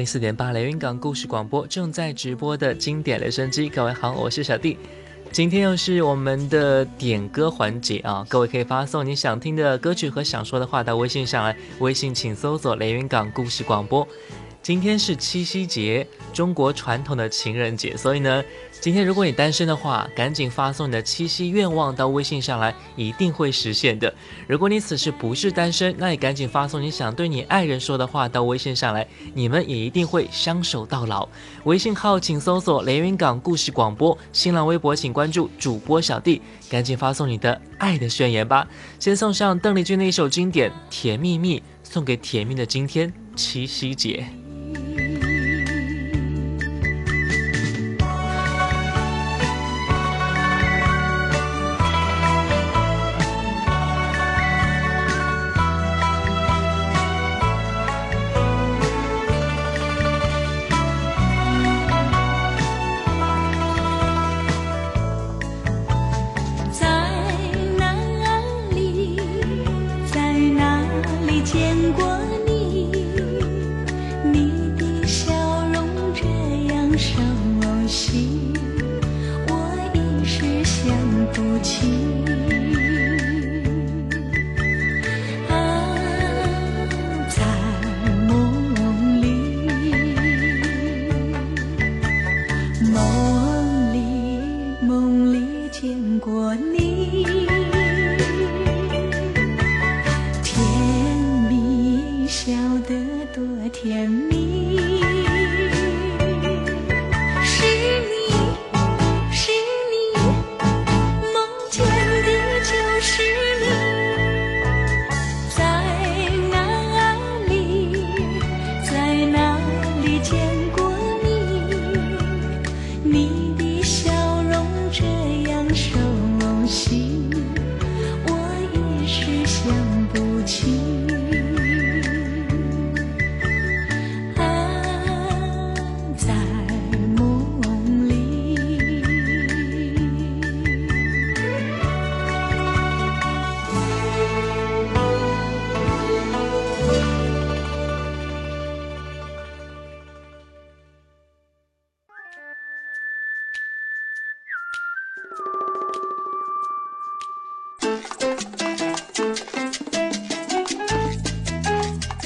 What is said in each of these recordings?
零四点八，雷云港故事广播正在直播的经典留声机。各位好，我是小弟。今天又是我们的点歌环节啊！各位可以发送你想听的歌曲和想说的话到微信上来，微信请搜索“连云港故事广播”。今天是七夕节，中国传统的情人节，所以呢。今天如果你单身的话，赶紧发送你的七夕愿望到微信上来，一定会实现的。如果你此时不是单身，那也赶紧发送你想对你爱人说的话到微信上来，你们也一定会相守到老。微信号请搜索“连云港故事广播”，新浪微博请关注主播小弟，赶紧发送你的爱的宣言吧。先送上邓丽君的一首经典《甜蜜蜜》，送给甜蜜的今天七夕节。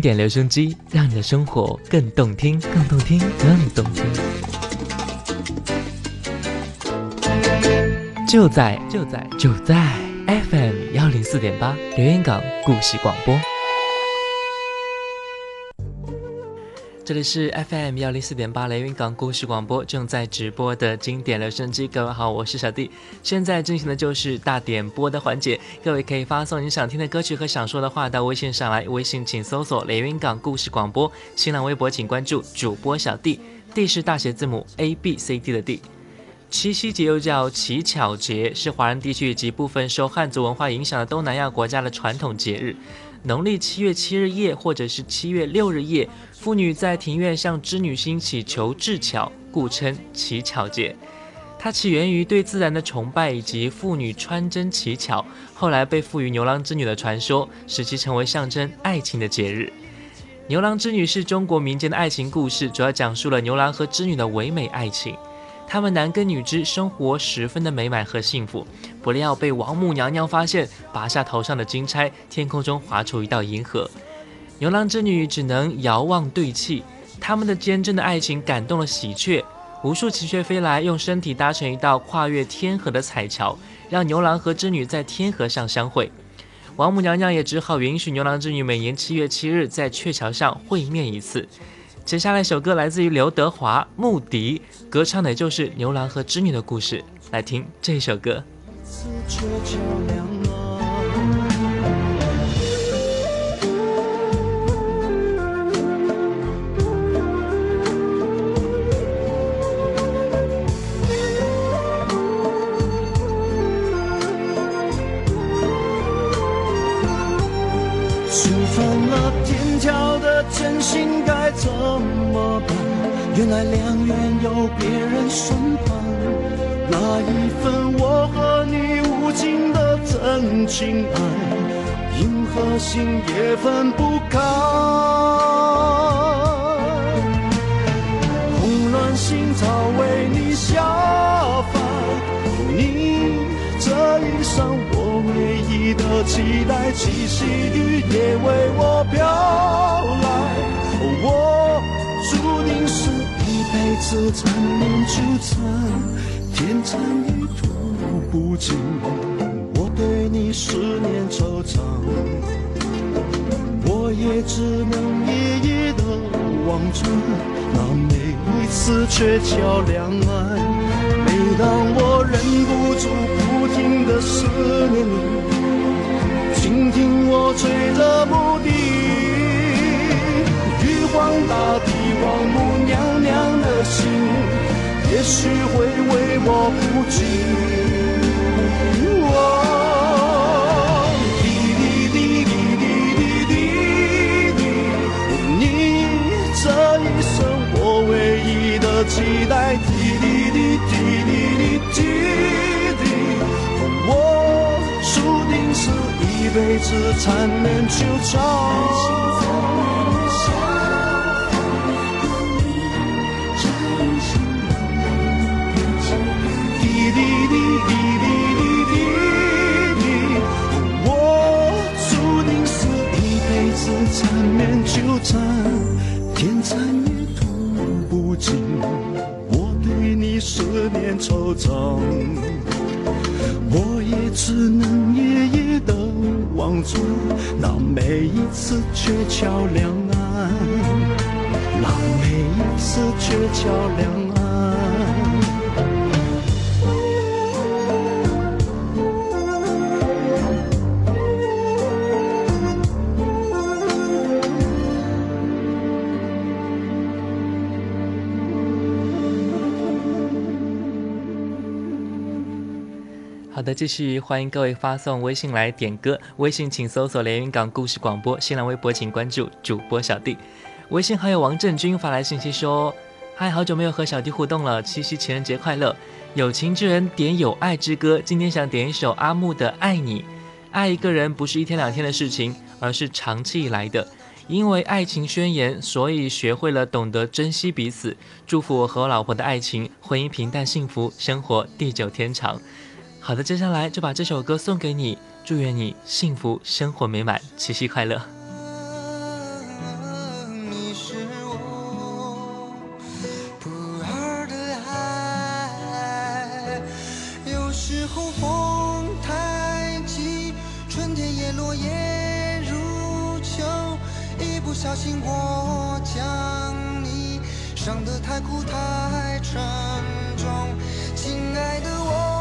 经典留声机，让你的生活更动听，更动听，更动听。就在就在就在 FM 幺零四点八，留言港故事广播。这里是 FM 幺零四点八雷云港故事广播正在直播的经典留声机，各位好，我是小弟。现在进行的就是大点播的环节，各位可以发送你想听的歌曲和想说的话到微信上来，微信请搜索雷云港故事广播，新浪微博请关注主播小弟，D 是大写字母 A B C D 的 D。七夕节又叫乞巧节，是华人地区以及部分受汉族文化影响的东南亚国家的传统节日。农历七月七日夜，或者是七月六日夜，妇女在庭院向织女星祈求智巧，故称乞巧节。它起源于对自然的崇拜以及妇女穿针乞巧，后来被赋予牛郎织女的传说，使其成为象征爱情的节日。牛郎织女是中国民间的爱情故事，主要讲述了牛郎和织女的唯美爱情。他们男耕女织，生活十分的美满和幸福。不料被王母娘娘发现，拔下头上的金钗，天空中划出一道银河。牛郎织女只能遥望对泣。他们的坚贞的爱情感动了喜鹊，无数喜鹊飞来，用身体搭成一道跨越天河的彩桥，让牛郎和织女在天河上相会。王母娘娘也只好允许牛郎织女每年七月七日在鹊桥上会面一次。接下来一首歌来自于刘德华，《牧笛》，歌唱的就是牛郎和织女的故事。来听这首歌。真心该怎么办？原来良缘有别人身旁，那一份我和你无尽的真情爱，银河星也分不开。红鸾星草为你下上我唯一的期待，七夕雨也为我飘来，我注定是。一辈子缠绵纠缠，天长地久不尽。我对你思念惆怅，我也只能一一的望着那每一次鹊桥两岸。让我忍不住不停的思念你，倾听我吹着牧笛，玉皇大帝，王母娘娘的。心也许会为我不记。滴滴滴滴滴滴滴，你这一生我唯一的期待。记忆，我注定是一辈子缠绵纠缠。望着那每一次鹊桥两岸，那每一次鹊桥两。好的，继续欢迎各位发送微信来点歌。微信请搜索“连云港故事广播”，新浪微博请关注主播小弟。微信好友王振军发来信息说：“嗨，好久没有和小弟互动了，七夕情人节快乐！有情之人点有爱之歌，今天想点一首阿木的《爱你》。爱一个人不是一天两天的事情，而是长期以来的。因为爱情宣言，所以学会了懂得珍惜彼此。祝福我和我老婆的爱情，婚姻平淡幸福，生活地久天长。”好的，接下来就把这首歌送给你，祝愿你幸福生活美满，七夕快乐。你是我不二的爱，有时候风太急，春天也落叶如秋，一不小心我将你伤得太苦太沉重，亲爱的我。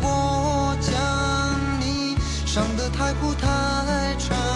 我将你伤得太苦太长。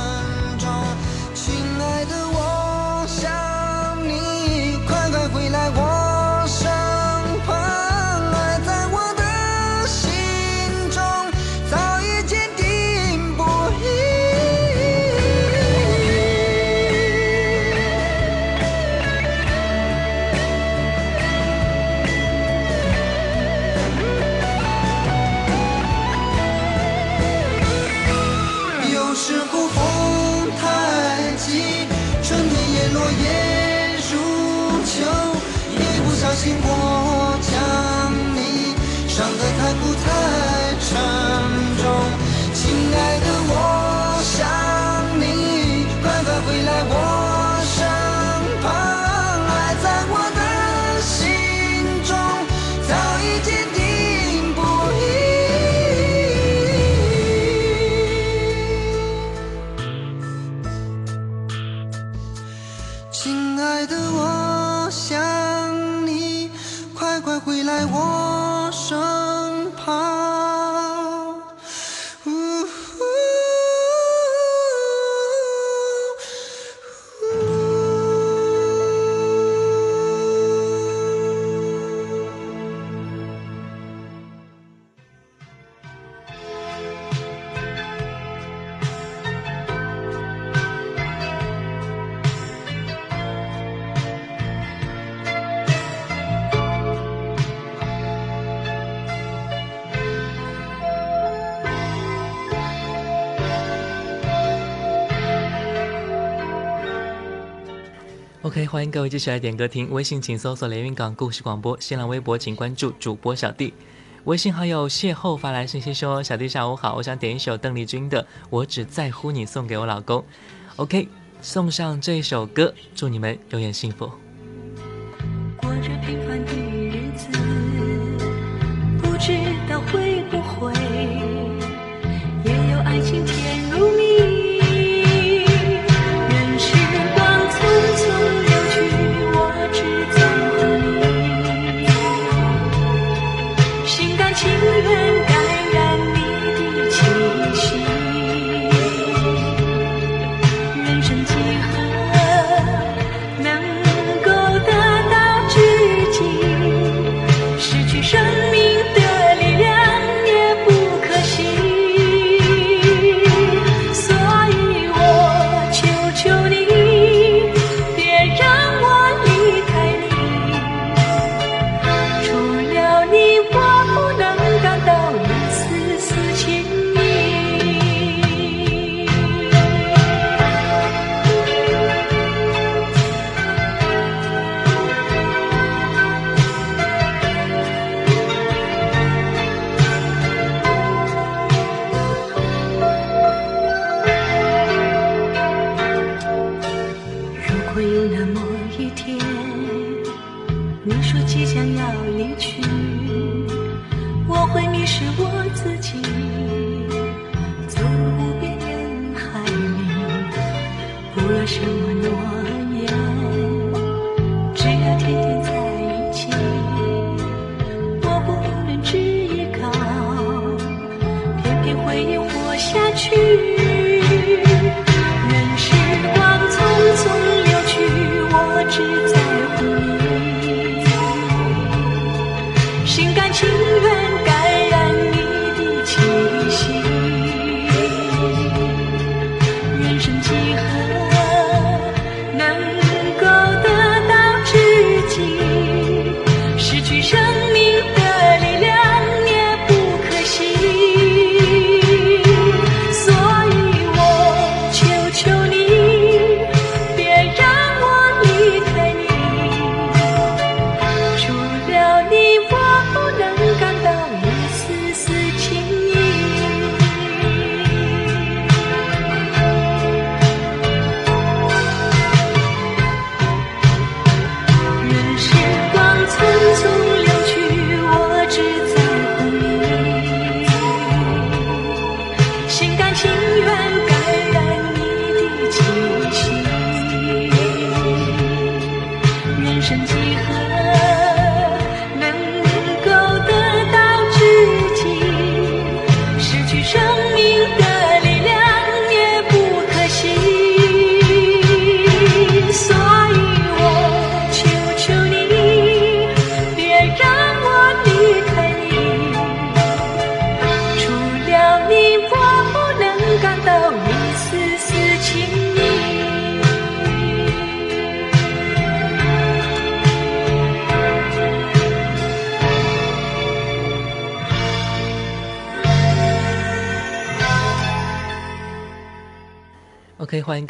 欢迎各位继续来点歌听。微信请搜索连云港故事广播，新浪微博请关注主播小弟。微信好友邂逅发来信息说：“小弟下午好，我想点一首邓丽君的《我只在乎你》送给我老公。” OK，送上这首歌，祝你们永远幸福。过着平凡的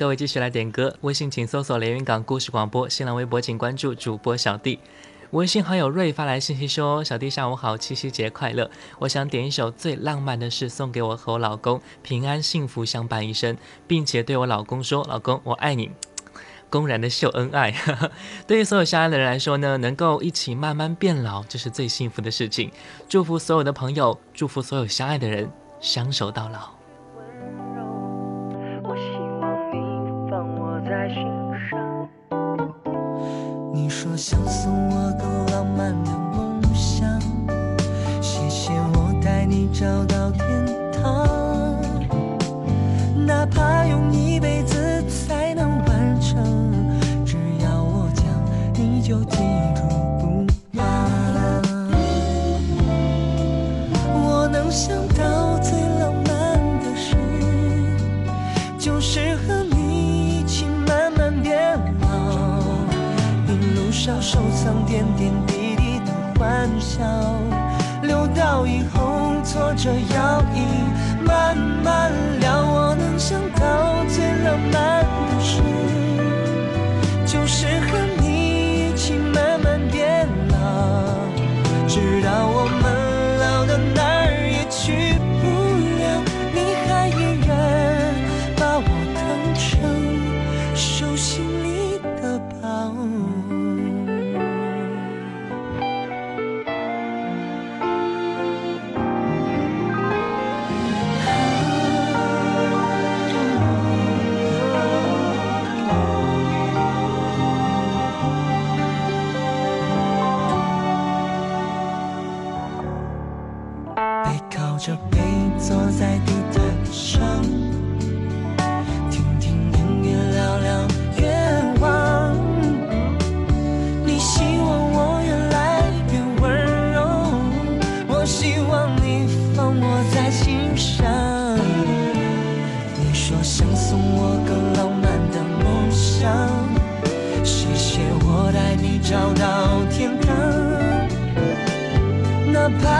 各位，继续来点歌。微信请搜索连云港故事广播，新浪微博请关注主播小弟。微信好友瑞发来信息说：小弟下午好，七夕节快乐！我想点一首最浪漫的事送给我和我老公，平安幸福相伴一生，并且对我老公说：老公我爱你，公然的秀恩爱。哈哈，对于所有相爱的人来说呢，能够一起慢慢变老，这是最幸福的事情。祝福所有的朋友，祝福所有相爱的人，相守到老。你说想送我个浪漫的梦想，谢谢我带你找到要收藏点点滴滴的欢笑，留到以后坐着摇椅慢慢聊。我能想到最浪漫找到天堂。哪怕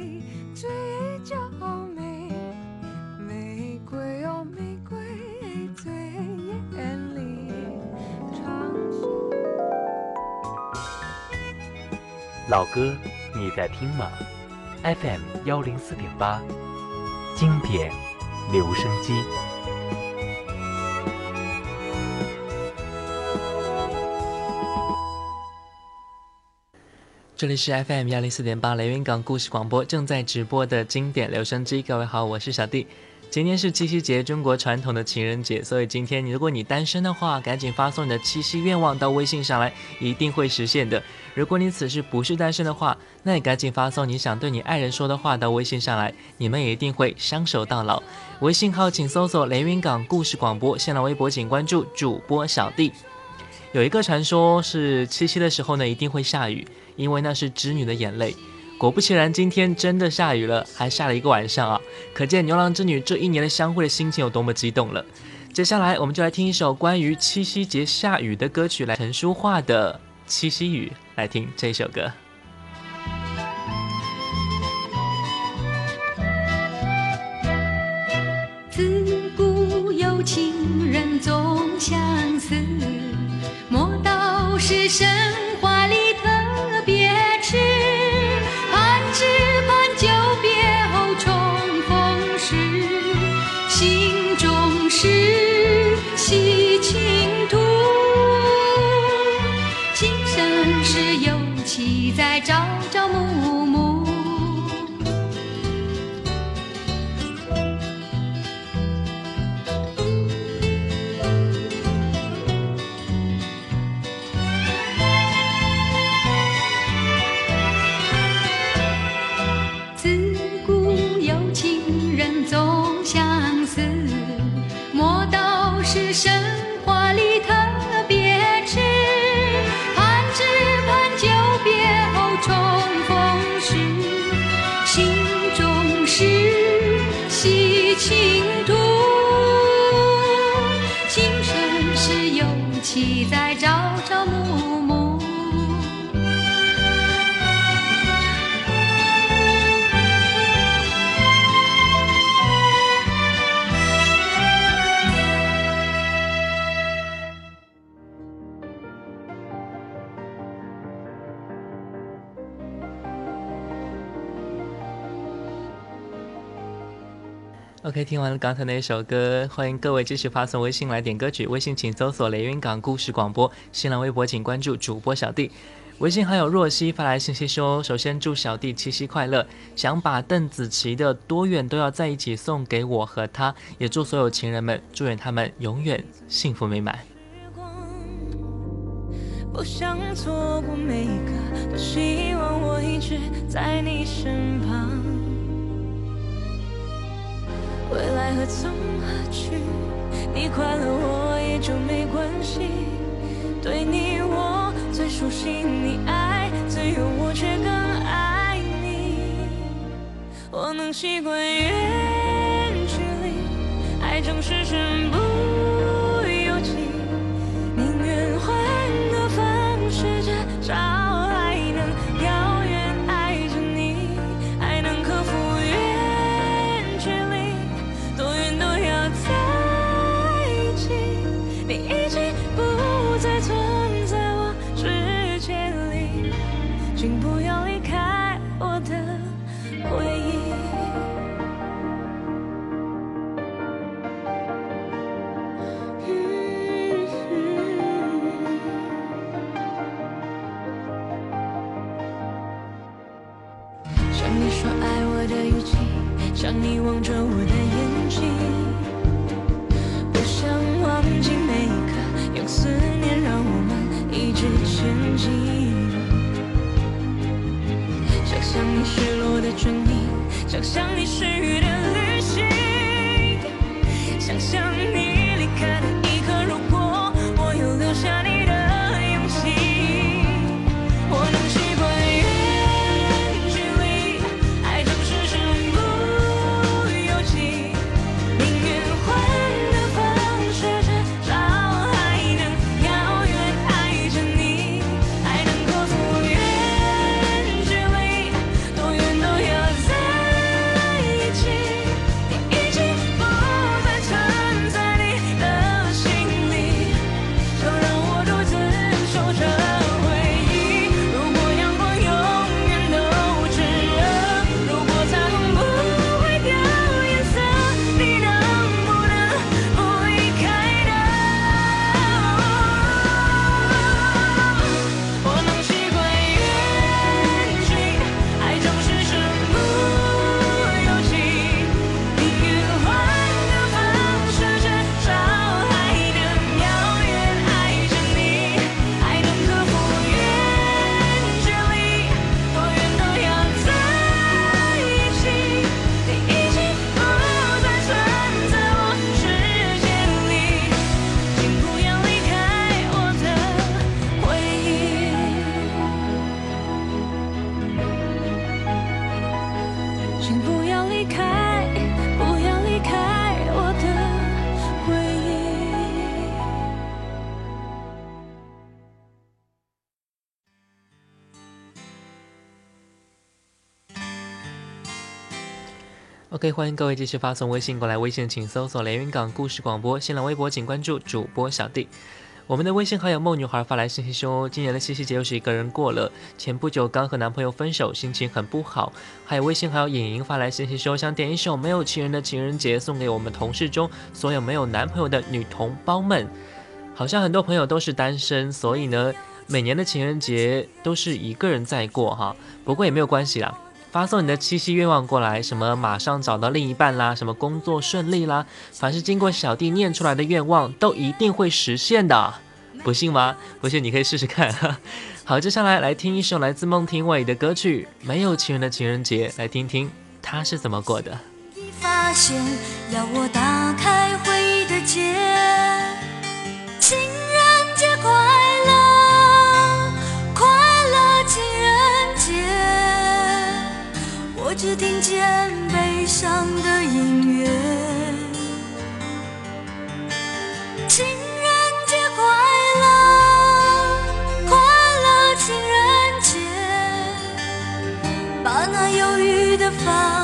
最娇美。玫瑰哦，玫瑰，最艳丽。长老歌，你在听吗？FM 幺零四点八，经典留声机。这里是 FM 幺零四点八雷云港故事广播正在直播的经典留声机。各位好，我是小弟。今天是七夕节，中国传统的情人节，所以今天你如果你单身的话，赶紧发送你的七夕愿望到微信上来，一定会实现的。如果你此时不是单身的话，那也赶紧发送你想对你爱人说的话到微信上来，你们也一定会相守到老。微信号请搜索连云港故事广播，新浪微博请关注主播小弟。有一个传说是七夕的时候呢，一定会下雨，因为那是织女的眼泪。果不其然，今天真的下雨了，还下了一个晚上啊！可见牛郎织女这一年的相会的心情有多么激动了。接下来，我们就来听一首关于七夕节下雨的歌曲，来陈淑桦的《七夕雨》，来听这首歌。OK，听完了刚才那一首歌，欢迎各位继续发送微信来点歌曲。微信请搜索“雷云港故事广播”，新浪微博请关注主播小弟。微信好友若曦发来信息说：“首先祝小弟七夕快乐，想把邓紫棋的《多远都要在一起》送给我和他，也祝所有情人们，祝愿他们永远幸福美满。”不想错过每一个，多希望我一直在你身旁。未来何从何去？你快乐我也就没关系。对你我最熟悉，你爱自由我却更爱你。我能习惯远距离，爱总是身不想你望着我的眼睛，不想忘记每一刻，用思念让我们一直前进。想象你失落的唇印，想象你失语 OK，欢迎各位继续发送微信过来，微信请搜索连云港故事广播，新浪微博请关注主播小弟。我们的微信好友梦女孩发来信息说，今年的七夕节又是一个人过了，前不久刚和男朋友分手，心情很不好。还有微信好友颖颖发来信息说，想点一首没有情人的情人节，送给我们同事中所有没有男朋友的女同胞们。好像很多朋友都是单身，所以呢，每年的情人节都是一个人在过哈。不过也没有关系啦，发送你的七夕愿望过来，什么马上找到另一半啦，什么工作顺利啦，凡是经过小弟念出来的愿望，都一定会实现的。不信吗？不信你可以试试看。好，接下来来听一首来自孟庭苇的歌曲《没有情人的情人节》，来听听他是怎么过的。发现要我打开回忆的结，我只听见悲伤的音乐。情人节快乐，快乐情人节。把那忧郁的发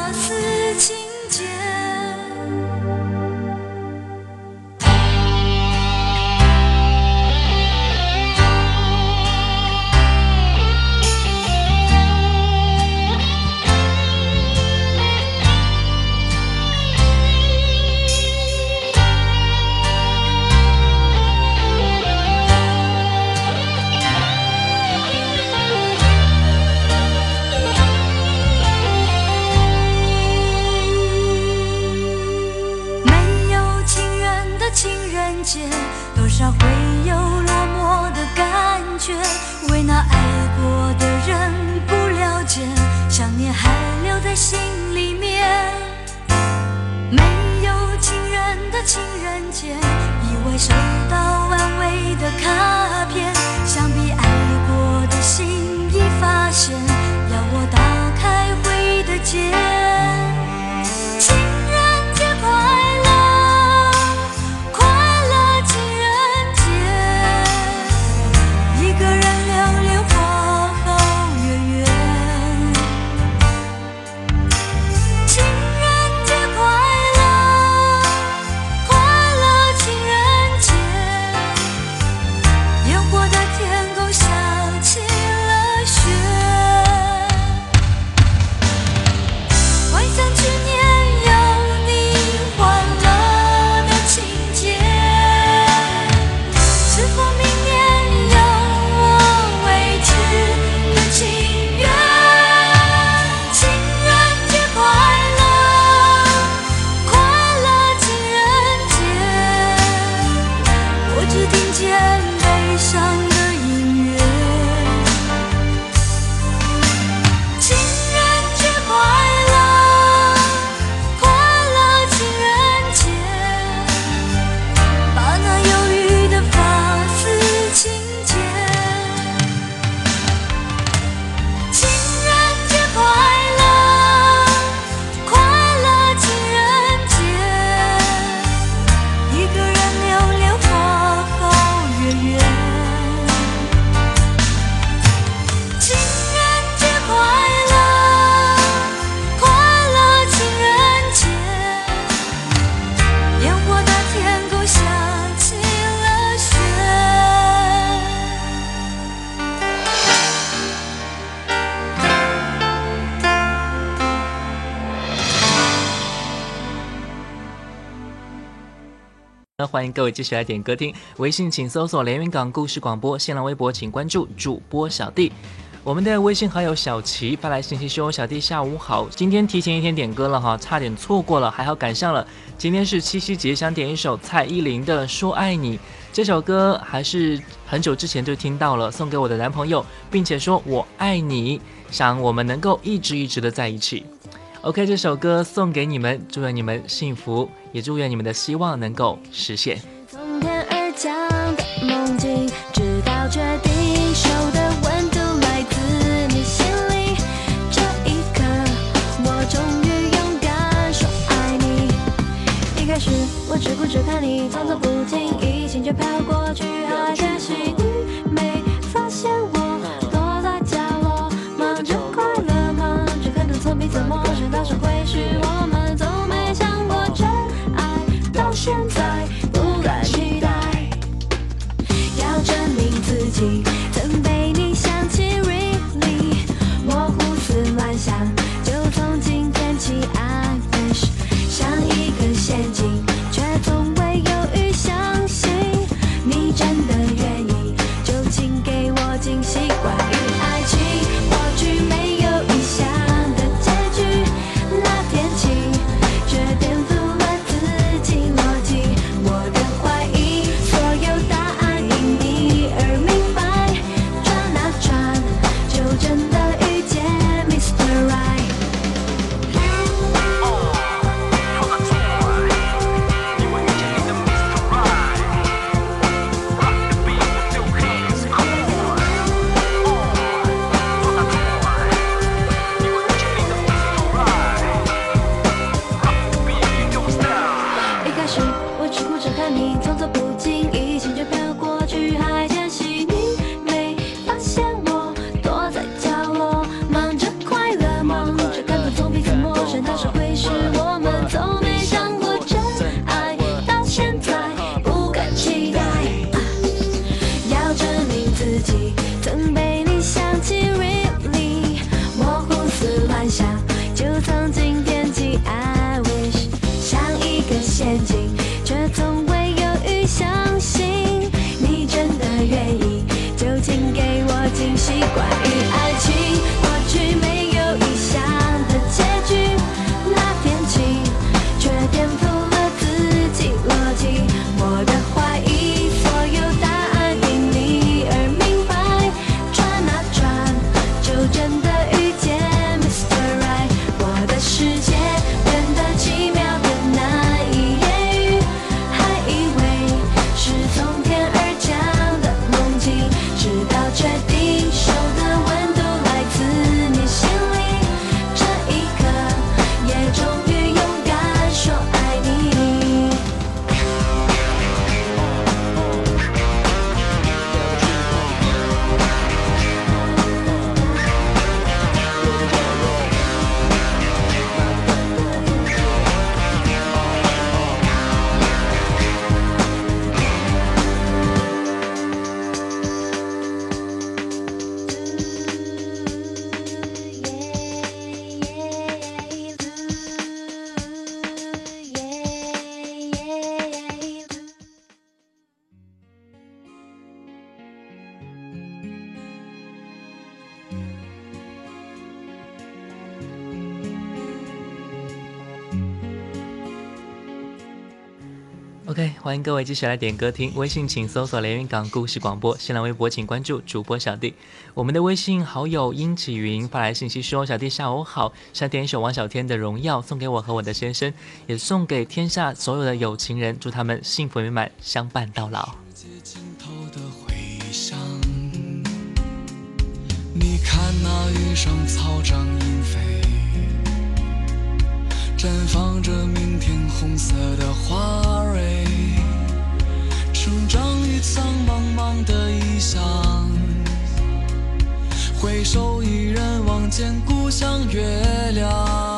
各位继续来点歌听，微信请搜索连云港故事广播，新浪微博请关注主播小弟。我们的微信好友小齐发来信息说：“小弟下午好，今天提前一天点歌了哈，差点错过了，还好赶上了。今天是七夕节，想点一首蔡依林的《说爱你》。这首歌还是很久之前就听到了，送给我的男朋友，并且说我爱你，想我们能够一直一直的在一起。OK，这首歌送给你们，祝愿你们幸福，也祝愿你们的希望能够实现。从天而降的梦境，直到确定手的温度来自你心里。这一刻，我终于勇敢说爱你。一开始我只顾着看你，装作不经意，心却飘过去，好开心。各位，继续来点歌听。微信请搜索连云港故事广播，新浪微博请关注主播小弟。我们的微信好友殷启云发来信息说：小弟下午好，想点一首王小天的《荣耀》，送给我和我的先生，也送给天下所有的有情人。祝他们幸福美满，相伴到老。你看那雨声，草长莺飞，绽放着明天红色的花蕊。成长于苍茫茫的异乡回首依然望见故乡月亮。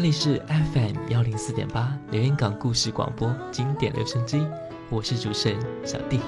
这里是 FM 幺零四点八连云港故事广播经典留声机，我是主持人小弟。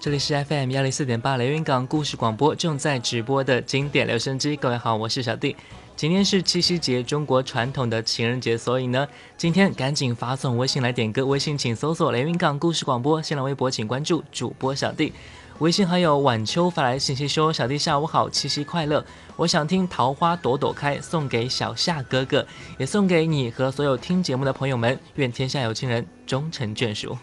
这里是 FM 幺零四点八连云港故事广播正在直播的经典留声机。各位好，我是小弟。今天是七夕节，中国传统的情人节，所以呢，今天赶紧发送微信来点歌。微信请搜索连云港故事广播，新浪微博请关注主播小弟。微信好友晚秋发来信息说：“小弟下午好，七夕快乐！我想听《桃花朵朵开》，送给小夏哥哥，也送给你和所有听节目的朋友们。愿天下有情人终成眷属。”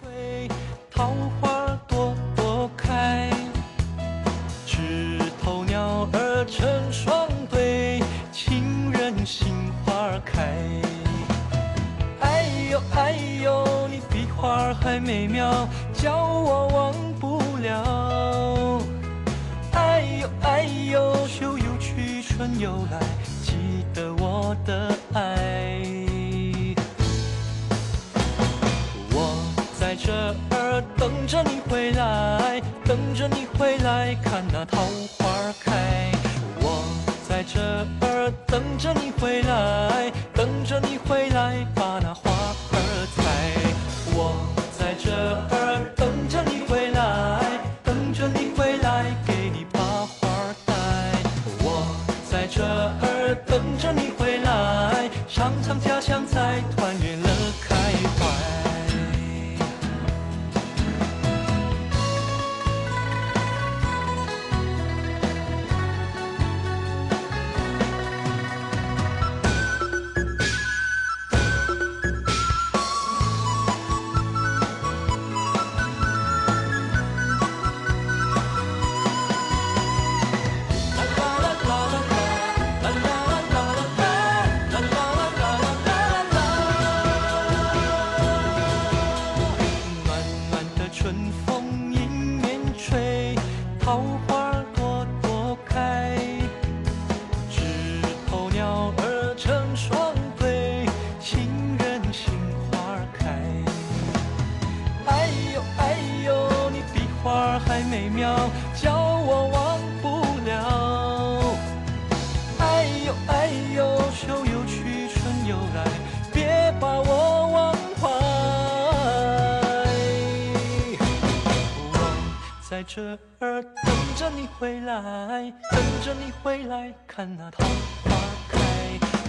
看那桃花开。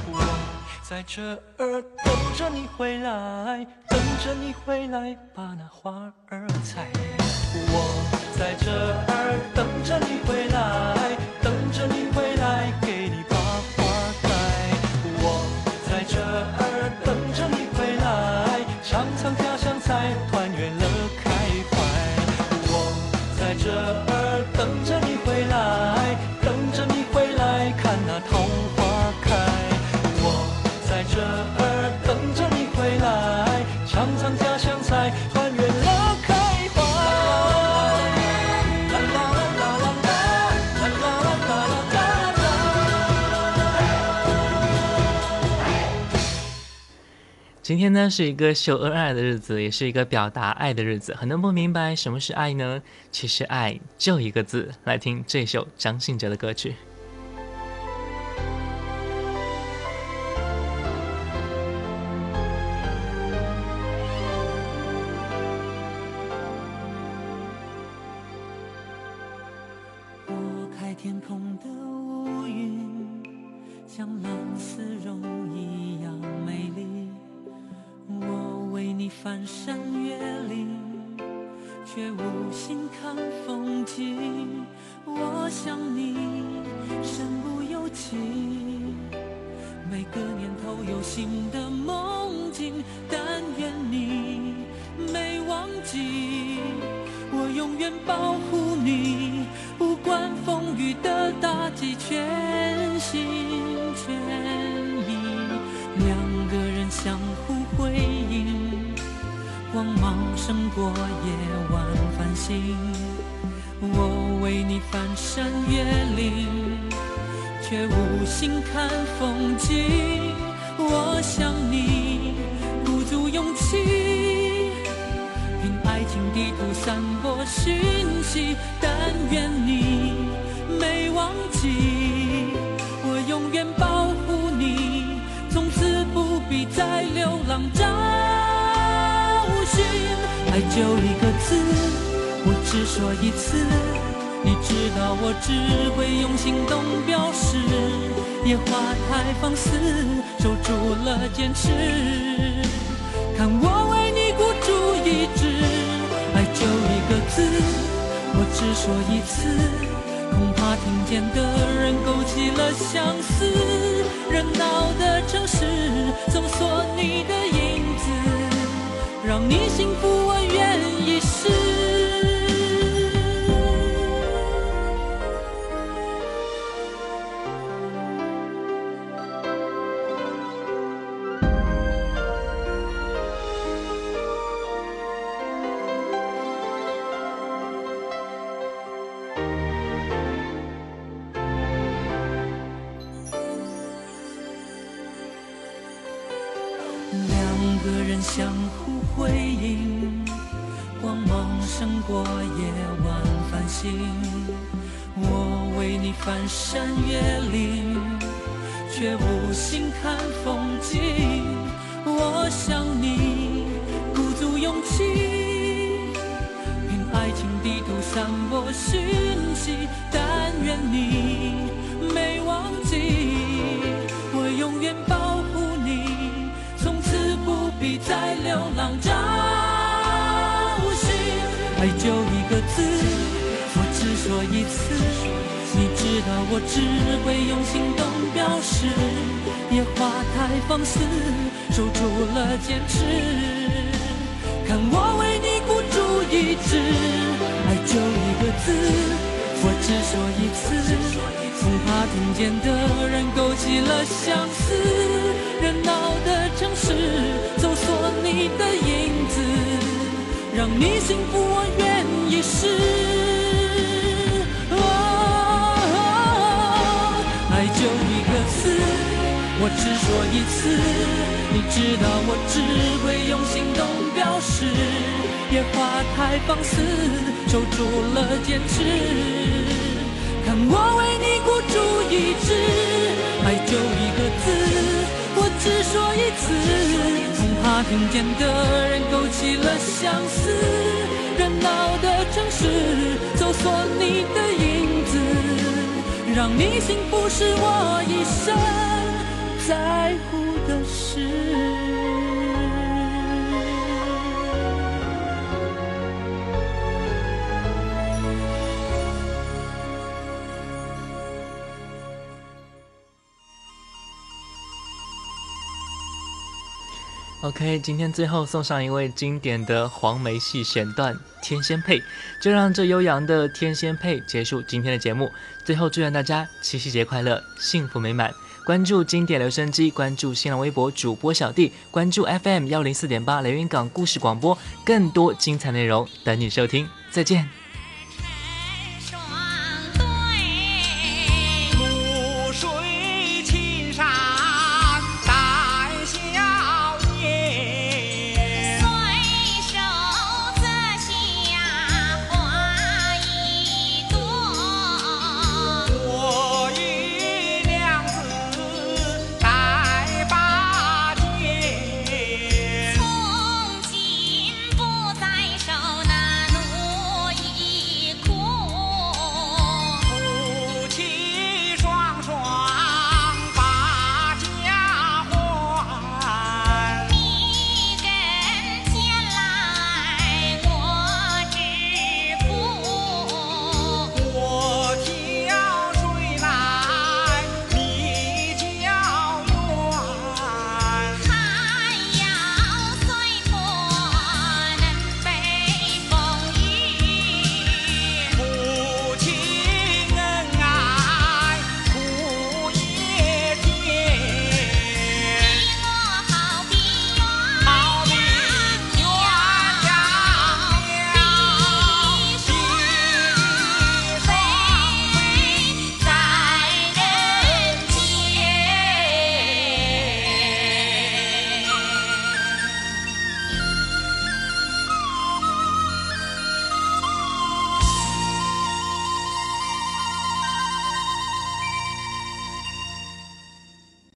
我在这儿等着你回来，等着你回来把那花儿采。我在这儿等着你回来，今天呢是一个秀恩爱的日子，也是一个表达爱的日子。很多不明白什么是爱呢？其实爱就一个字。来听这首张信哲的歌曲。翻山越岭，却无心看我只说一次，恐怕听见的人勾起了相思。热闹的城市，搜索你的影子，让你幸只说一次，恐怕听见的人勾起了相思。热闹的城市，搜索你的影子，让你幸福，我愿意试。哦，爱就一个字。我只说一次，你知道我只会用行动表示。野花太放肆，守住了坚持。看我为你孤注一掷，爱就一个字，我只说一次，恐怕听见的人勾起了相思。热闹闹的城市，搜索你的影子，让你幸福是我一生在乎的事。OK，今天最后送上一位经典的黄梅戏选段《天仙配》，就让这悠扬的《天仙配》结束今天的节目。最后祝愿大家七夕节快乐，幸福美满！关注经典留声机，关注新浪微博主播小弟，关注 FM 幺零四点八连云港故事广播，更多精彩内容等你收听。再见。